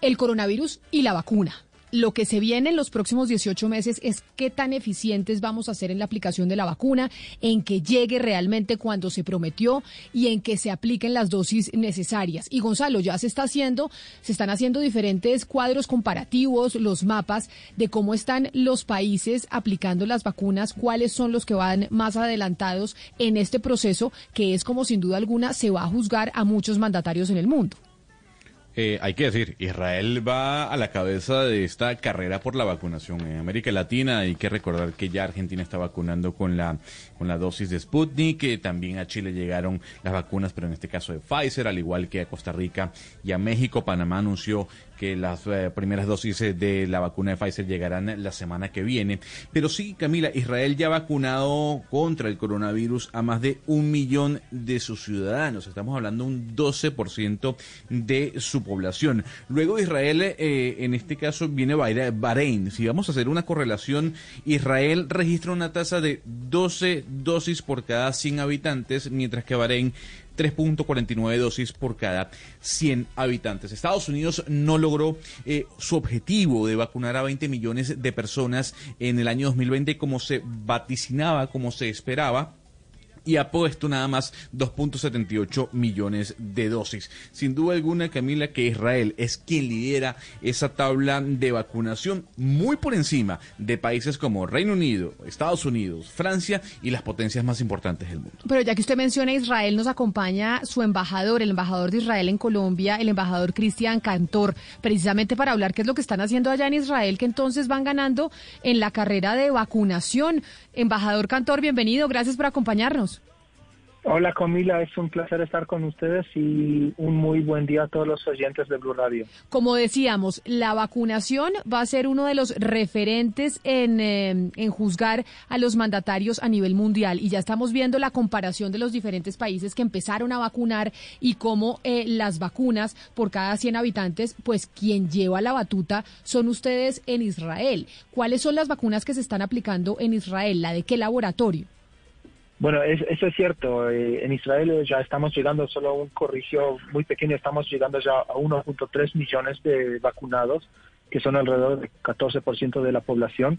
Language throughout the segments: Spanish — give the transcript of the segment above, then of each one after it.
El coronavirus y la vacuna. Lo que se viene en los próximos 18 meses es qué tan eficientes vamos a ser en la aplicación de la vacuna, en que llegue realmente cuando se prometió y en que se apliquen las dosis necesarias. Y Gonzalo, ya se está haciendo, se están haciendo diferentes cuadros comparativos, los mapas de cómo están los países aplicando las vacunas, cuáles son los que van más adelantados en este proceso, que es como sin duda alguna se va a juzgar a muchos mandatarios en el mundo. Eh, hay que decir, Israel va a la cabeza de esta carrera por la vacunación. En América Latina hay que recordar que ya Argentina está vacunando con la, con la dosis de Sputnik, que también a Chile llegaron las vacunas, pero en este caso de Pfizer, al igual que a Costa Rica y a México. Panamá anunció que las eh, primeras dosis eh, de la vacuna de Pfizer llegarán la semana que viene. Pero sí, Camila, Israel ya ha vacunado contra el coronavirus a más de un millón de sus ciudadanos. Estamos hablando un 12% de su población. Luego Israel, eh, en este caso, viene Bahrein. Si vamos a hacer una correlación, Israel registra una tasa de 12 dosis por cada 100 habitantes, mientras que Bahrein 3.49 dosis por cada 100 habitantes. Estados Unidos no logró eh, su objetivo de vacunar a 20 millones de personas en el año 2020 como se vaticinaba, como se esperaba y ha puesto nada más 2.78 millones de dosis. Sin duda alguna, Camila, que Israel es quien lidera esa tabla de vacunación muy por encima de países como Reino Unido, Estados Unidos, Francia y las potencias más importantes del mundo. Pero ya que usted menciona Israel, nos acompaña su embajador, el embajador de Israel en Colombia, el embajador Cristian Cantor, precisamente para hablar qué es lo que están haciendo allá en Israel, que entonces van ganando en la carrera de vacunación. Embajador Cantor, bienvenido, gracias por acompañarnos. Hola Camila, es un placer estar con ustedes y un muy buen día a todos los oyentes de Blue Radio. Como decíamos, la vacunación va a ser uno de los referentes en, eh, en juzgar a los mandatarios a nivel mundial y ya estamos viendo la comparación de los diferentes países que empezaron a vacunar y cómo eh, las vacunas por cada 100 habitantes, pues quien lleva la batuta son ustedes en Israel. ¿Cuáles son las vacunas que se están aplicando en Israel? ¿La de qué laboratorio? Bueno, eso es cierto. Eh, en Israel ya estamos llegando, solo un corrigio muy pequeño, estamos llegando ya a 1.3 millones de vacunados, que son alrededor del 14% de la población.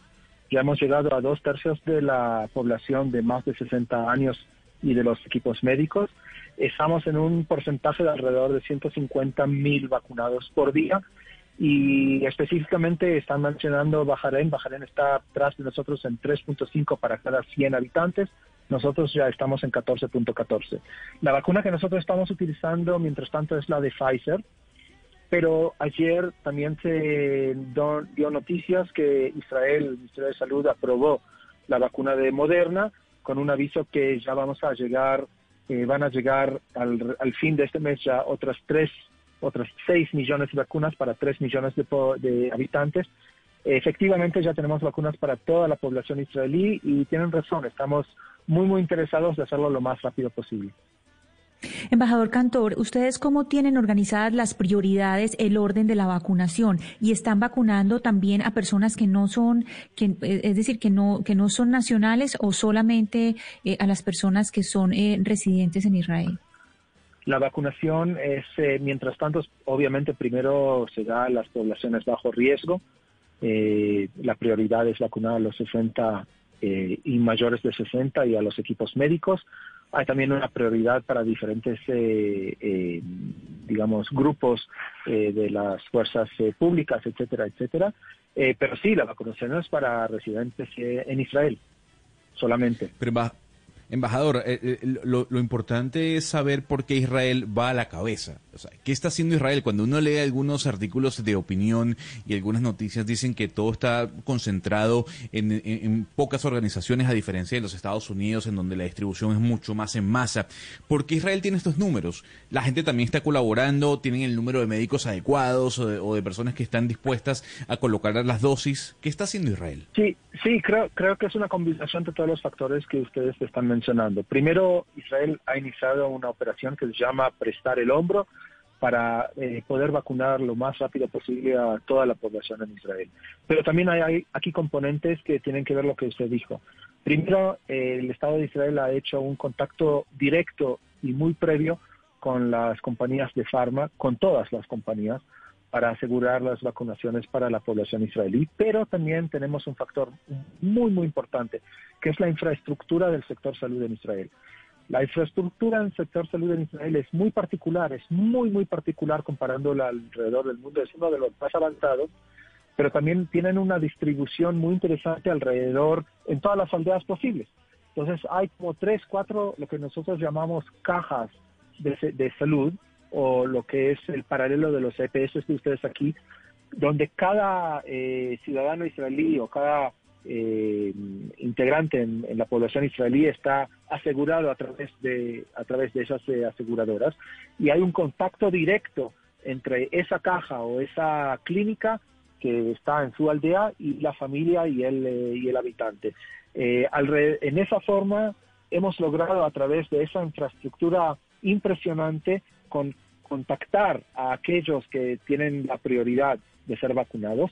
Ya hemos llegado a dos tercios de la población de más de 60 años y de los equipos médicos. Estamos en un porcentaje de alrededor de 150 mil vacunados por día y específicamente están mencionando Bahrein. Bahrein está atrás de nosotros en 3.5 para cada 100 habitantes nosotros ya estamos en 14.14. La vacuna que nosotros estamos utilizando, mientras tanto, es la de Pfizer, pero ayer también se dio noticias que Israel, el Ministerio de Salud, aprobó la vacuna de Moderna con un aviso que ya vamos a llegar, eh, van a llegar al, al, fin de este mes ya otras tres, otras seis millones de vacunas para tres millones de, de habitantes. Efectivamente ya tenemos vacunas para toda la población israelí y tienen razón, estamos muy, muy interesados de hacerlo lo más rápido posible. Embajador Cantor, ¿ustedes cómo tienen organizadas las prioridades, el orden de la vacunación? ¿Y están vacunando también a personas que no son, que, eh, es decir, que no, que no son nacionales o solamente eh, a las personas que son eh, residentes en Israel? La vacunación es, mientras tanto, obviamente primero se da a las poblaciones bajo riesgo. la prioridad es vacunar a los 60 eh, y mayores de 60 y a los equipos médicos. Hay también una prioridad para diferentes, eh, eh, digamos, grupos de las fuerzas públicas, etcétera, etcétera. pero sí, la vacunación es para residentes en Israel solamente. Embajador, eh, eh, lo, importante es saber por qué Israel va a la cabeza. O sea, ¿Qué está haciendo Israel? Cuando uno lee algunos artículos de opinión y algunas noticias dicen que todo está concentrado en, pocas organizaciones, a diferencia de los Estados Unidos, en donde la distribución es mucho más en masa. ¿Por qué Israel tiene estos números? La gente también está colaborando, tienen el número de médicos adecuados o de, personas que están dispuestas a colocar las dosis. ¿Qué está haciendo Israel? Sí, sí, creo, creo que es una combinación de todos los factores que ustedes están mencionando Primero, Israel ha iniciado una operación que se llama Prestar el Hombro para eh, poder vacunar lo más rápido posible a toda la población en Israel. Pero también hay, aquí componentes que tienen que ver lo que usted dijo. Primero, el Estado de Israel ha hecho un contacto directo y muy previo con las compañías de farma, con todas las compañías, para asegurar las vacunaciones para la población israelí, pero también tenemos un factor muy, muy importante, que es la infraestructura del sector salud en Israel. La infraestructura del sector salud en Israel es muy particular, es muy, muy particular comparándola alrededor del mundo, es uno de los más avanzados, pero también tienen una distribución muy interesante alrededor en todas las aldeas posibles. Entonces hay como tres, cuatro, lo que nosotros llamamos cajas de, de salud, o lo que es el paralelo de los EPS de ustedes aquí, donde cada eh, ciudadano israelí o cada eh, integrante en, la población israelí está asegurado a través de a través de esas eh, aseguradoras y hay un contacto directo entre esa caja o esa clínica que está en su aldea y la familia y el y el habitante. En esa forma hemos logrado a través de esa infraestructura impresionante con contactar a aquellos que tienen la prioridad de ser vacunados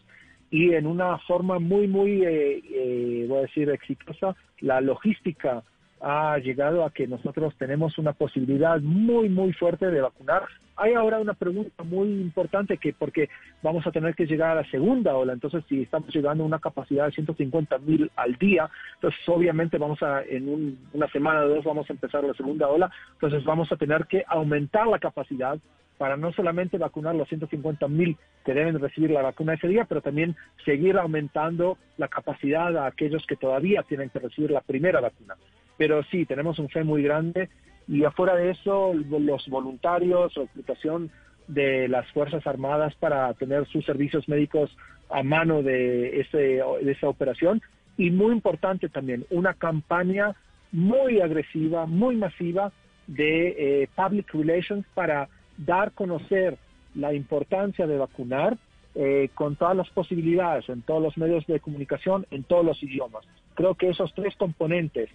y en una forma muy, muy, eh, eh, voy a decir, exitosa, la logística ha llegado a que nosotros tenemos una posibilidad muy, muy fuerte de vacunar. Hay ahora una pregunta muy importante que porque vamos a tener que llegar a la segunda ola, entonces si estamos llegando a una capacidad de 150 mil al día, entonces obviamente vamos a, en una semana o dos vamos a empezar la segunda ola, entonces vamos a tener que aumentar la capacidad para no solamente vacunar los 150 mil que deben recibir la vacuna ese día, pero también seguir aumentando la capacidad a aquellos que todavía tienen que recibir la primera vacuna. Pero sí, tenemos un fe muy grande y afuera de eso, los voluntarios, la explicación de las Fuerzas Armadas para tener sus servicios médicos a mano de, ese, esa operación. Y muy importante también, una campaña muy agresiva, muy masiva de eh, public relations para dar conocer la importancia de vacunar eh, con todas las posibilidades, en todos los medios de comunicación, en todos los idiomas. Creo que esos tres componentes,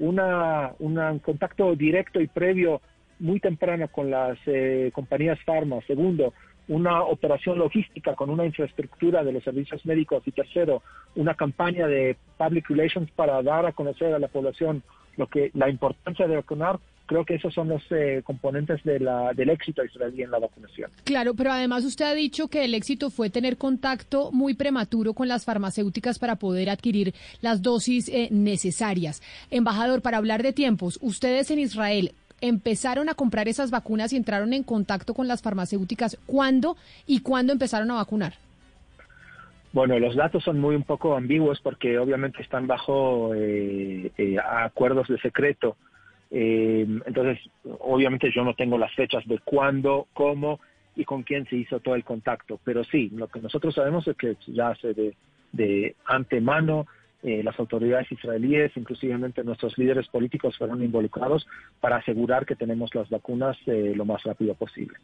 una, un contacto directo y previo muy temprano con las eh, compañías farma, segundo, una operación logística con una infraestructura de los servicios médicos. Y tercero, una campaña de public relations para dar a conocer a la población lo que la importancia de vacunar creo que esos son los eh, componentes de la, del éxito israelí en la vacunación. Claro, pero además usted ha dicho que el éxito fue tener contacto muy prematuro con las farmacéuticas para poder adquirir las dosis eh, necesarias. Embajador, para hablar de tiempos, ustedes en Israel empezaron a comprar esas vacunas y entraron en contacto con las farmacéuticas. ¿Cuándo y cuándo empezaron a vacunar? Bueno, los datos son muy un poco ambiguos porque obviamente están bajo eh, acuerdos de secreto eh, entonces, obviamente yo no tengo las fechas de cuándo, cómo y con quién se hizo todo el contacto, pero sí, lo que nosotros sabemos es que ya se de, de antemano eh, las autoridades israelíes, inclusivamente nuestros líderes políticos fueron involucrados para asegurar que tenemos las vacunas eh, lo más rápido posible.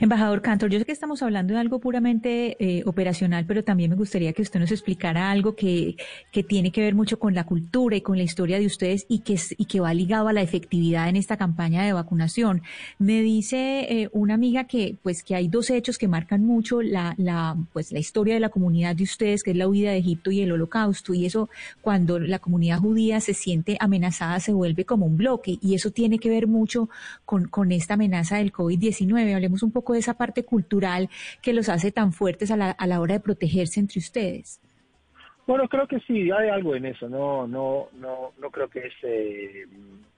Embajador Cantor, yo sé que estamos hablando de algo puramente eh, operacional, pero también me gustaría que usted nos explicara algo que, que, tiene que ver mucho con la cultura y con la historia de ustedes y que, y que va ligado a la efectividad en esta campaña de vacunación. Me dice eh, una amiga que, pues, que hay dos hechos que marcan mucho la, la, pues, la historia de la comunidad de ustedes, que es la huida de Egipto y el holocausto. Y eso, cuando la comunidad judía se siente amenazada, se vuelve como un bloque. Y eso tiene que ver mucho con, con esta amenaza del COVID-19. Hablemos un poco de esa parte cultural que los hace tan fuertes a la, a la hora de protegerse entre ustedes. Bueno, creo que sí, hay algo en eso. No, no, no, no creo que es eh,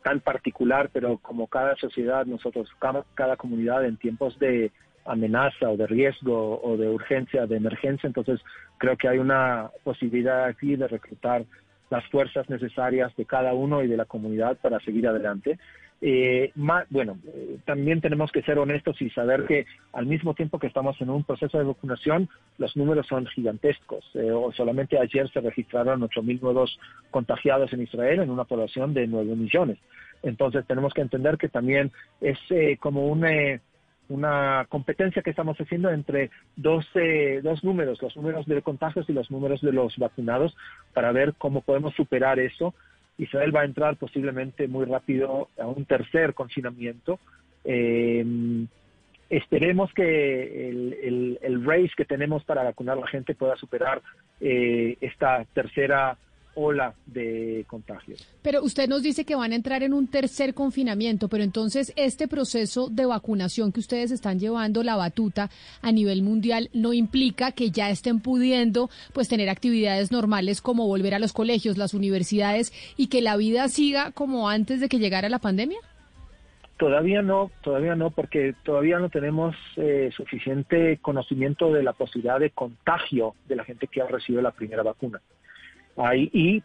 tan particular, pero como cada sociedad, nosotros, cada, cada, comunidad en tiempos de amenaza o de riesgo o de urgencia, de emergencia, entonces creo que hay una posibilidad aquí de reclutar las fuerzas necesarias de cada uno y de la comunidad para seguir adelante. Eh, bueno, eh, también tenemos que ser honestos y saber que al mismo tiempo que estamos en un proceso de vacunación, los números son gigantescos. Eh, solamente ayer se registraron 8.000 nuevos contagiados en Israel en una población de 9 millones. Entonces tenemos que entender que también es como una, una competencia que estamos haciendo entre dos, dos números, los números de contagios y los números de los vacunados, para ver cómo podemos superar eso Israel va a entrar posiblemente muy rápido a un tercer confinamiento. Eh, esperemos que el, el, race que tenemos para vacunar a la gente pueda superar eh, esta tercera ola de contagios. Pero usted nos dice que van a entrar en un tercer confinamiento, pero entonces este proceso de vacunación que ustedes están llevando la batuta a nivel mundial no implica que ya estén pudiendo pues tener actividades normales como volver a los colegios, las universidades y que la vida siga como antes de que llegara la pandemia? Todavía no, todavía no, porque todavía no tenemos eh, suficiente conocimiento de la posibilidad de contagio de la gente que ha recibido la primera vacuna y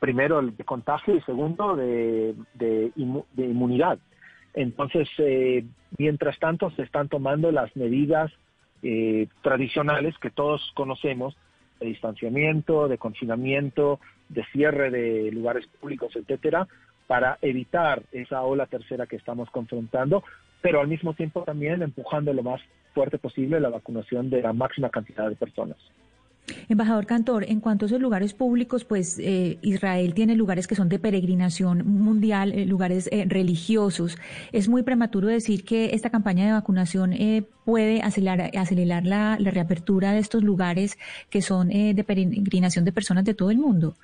primero el de contagio y segundo de, de, inmunidad. Entonces, eh, mientras tanto, se están tomando las medidas eh, tradicionales que todos conocemos, de distanciamiento, de confinamiento, de cierre de lugares públicos, etcétera, para evitar esa ola tercera que estamos confrontando, pero al mismo tiempo también empujando lo más fuerte posible la vacunación de la máxima cantidad de personas. Embajador Cantor, en cuanto a esos lugares públicos, pues eh, Israel tiene lugares que son de peregrinación mundial, eh, lugares eh, religiosos. Es muy prematuro decir que esta campaña de vacunación puede acelerar, acelerar la, reapertura de estos lugares que son de peregrinación de personas de todo el mundo.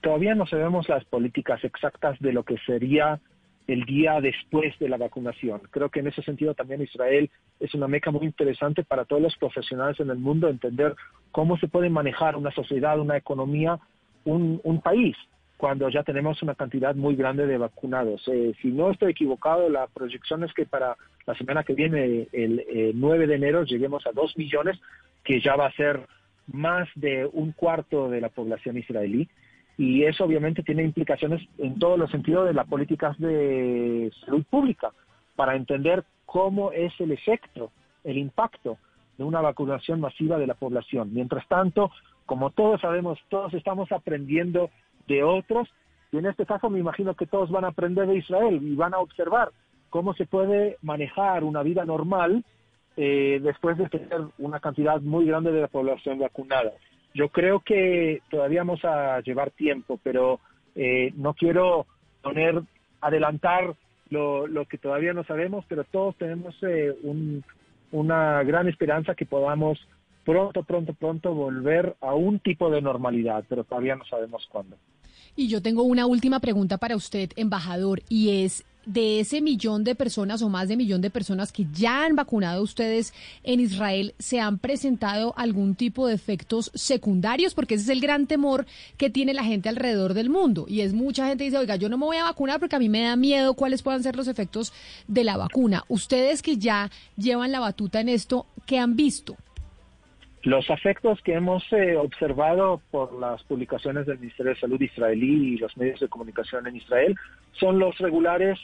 Todavía no sabemos las políticas exactas de lo que sería el día después de la vacunación. Creo que en ese sentido también Israel es una meca muy interesante para todos los profesionales en el mundo entender cómo se puede manejar una sociedad, una economía, un, país cuando ya tenemos una cantidad muy grande de vacunados. Eh, si no estoy equivocado, la proyección es que para la semana que viene, el 9 de enero, lleguemos a 2 millones, que ya va a ser más de un cuarto de la población israelí y eso obviamente tiene implicaciones en todos los sentidos de las políticas de salud pública para entender cómo es el efecto, el impacto de una vacunación masiva de la población. Mientras tanto, como todos sabemos, todos estamos aprendiendo de otros y en este caso me imagino que todos van a aprender de Israel y van a observar cómo se puede manejar una vida normal eh, después de tener una cantidad muy grande de la población vacunada. Yo creo que todavía vamos a llevar tiempo, pero eh, no quiero poner, adelantar lo, que todavía no sabemos, pero todos tenemos eh, una gran esperanza que podamos pronto, pronto, pronto volver a un tipo de normalidad, pero todavía no sabemos cuándo. Y yo tengo una última pregunta para usted, embajador, y es de ese millón de personas o más de millón de personas que ya han vacunado ustedes en Israel, ¿se han presentado algún tipo de efectos secundarios? Porque ese es el gran temor que tiene la gente alrededor del mundo. Y es mucha gente dice, oiga, yo no me voy a vacunar porque a mí me da miedo cuáles puedan ser los efectos de la vacuna. Ustedes que ya llevan la batuta en esto, ¿qué han visto? Los efectos que hemos eh, observado por las publicaciones del Ministerio de Salud israelí y los medios de comunicación en Israel son los regulares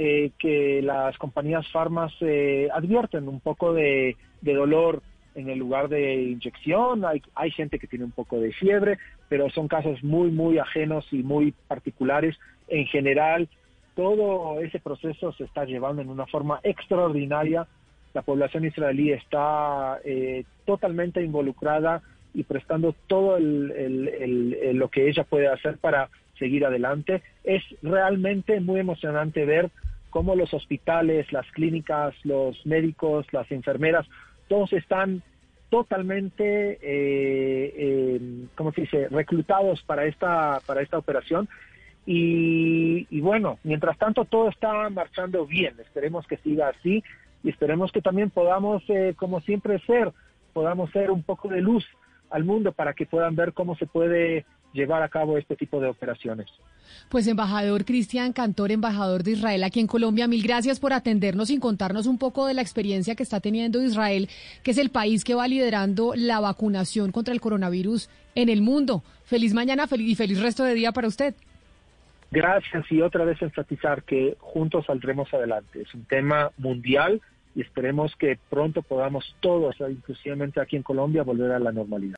eh, que las compañías farmas eh, advierten un poco de, dolor en el lugar de inyección, hay, hay gente que tiene un poco de fiebre, pero son casos muy, muy ajenos y muy particulares. En general, todo ese proceso se está llevando en una forma extraordinaria. La población israelí está eh, totalmente involucrada y prestando todo lo que ella puede hacer para seguir adelante. Es realmente muy emocionante ver cómo los hospitales, las clínicas, los médicos, las enfermeras, todos están totalmente, eh, eh, ¿cómo se dice?, reclutados para esta, para esta operación. Y, bueno, mientras tanto todo está marchando bien, esperemos que siga así y esperemos que también podamos, eh, como siempre, ser, podamos ser un poco de luz al mundo para que puedan ver cómo se puede llevar a cabo este tipo de operaciones. Pues embajador Cristian Cantor, embajador de Israel aquí en Colombia, mil gracias por atendernos y contarnos un poco de la experiencia que está teniendo Israel, que es el país que va liderando la vacunación contra el coronavirus en el mundo. Feliz mañana y feliz resto de día para usted. Gracias y otra vez enfatizar que juntos saldremos adelante. Es un tema mundial y esperemos que pronto podamos todos, inclusivamente aquí en Colombia, volver a la normalidad.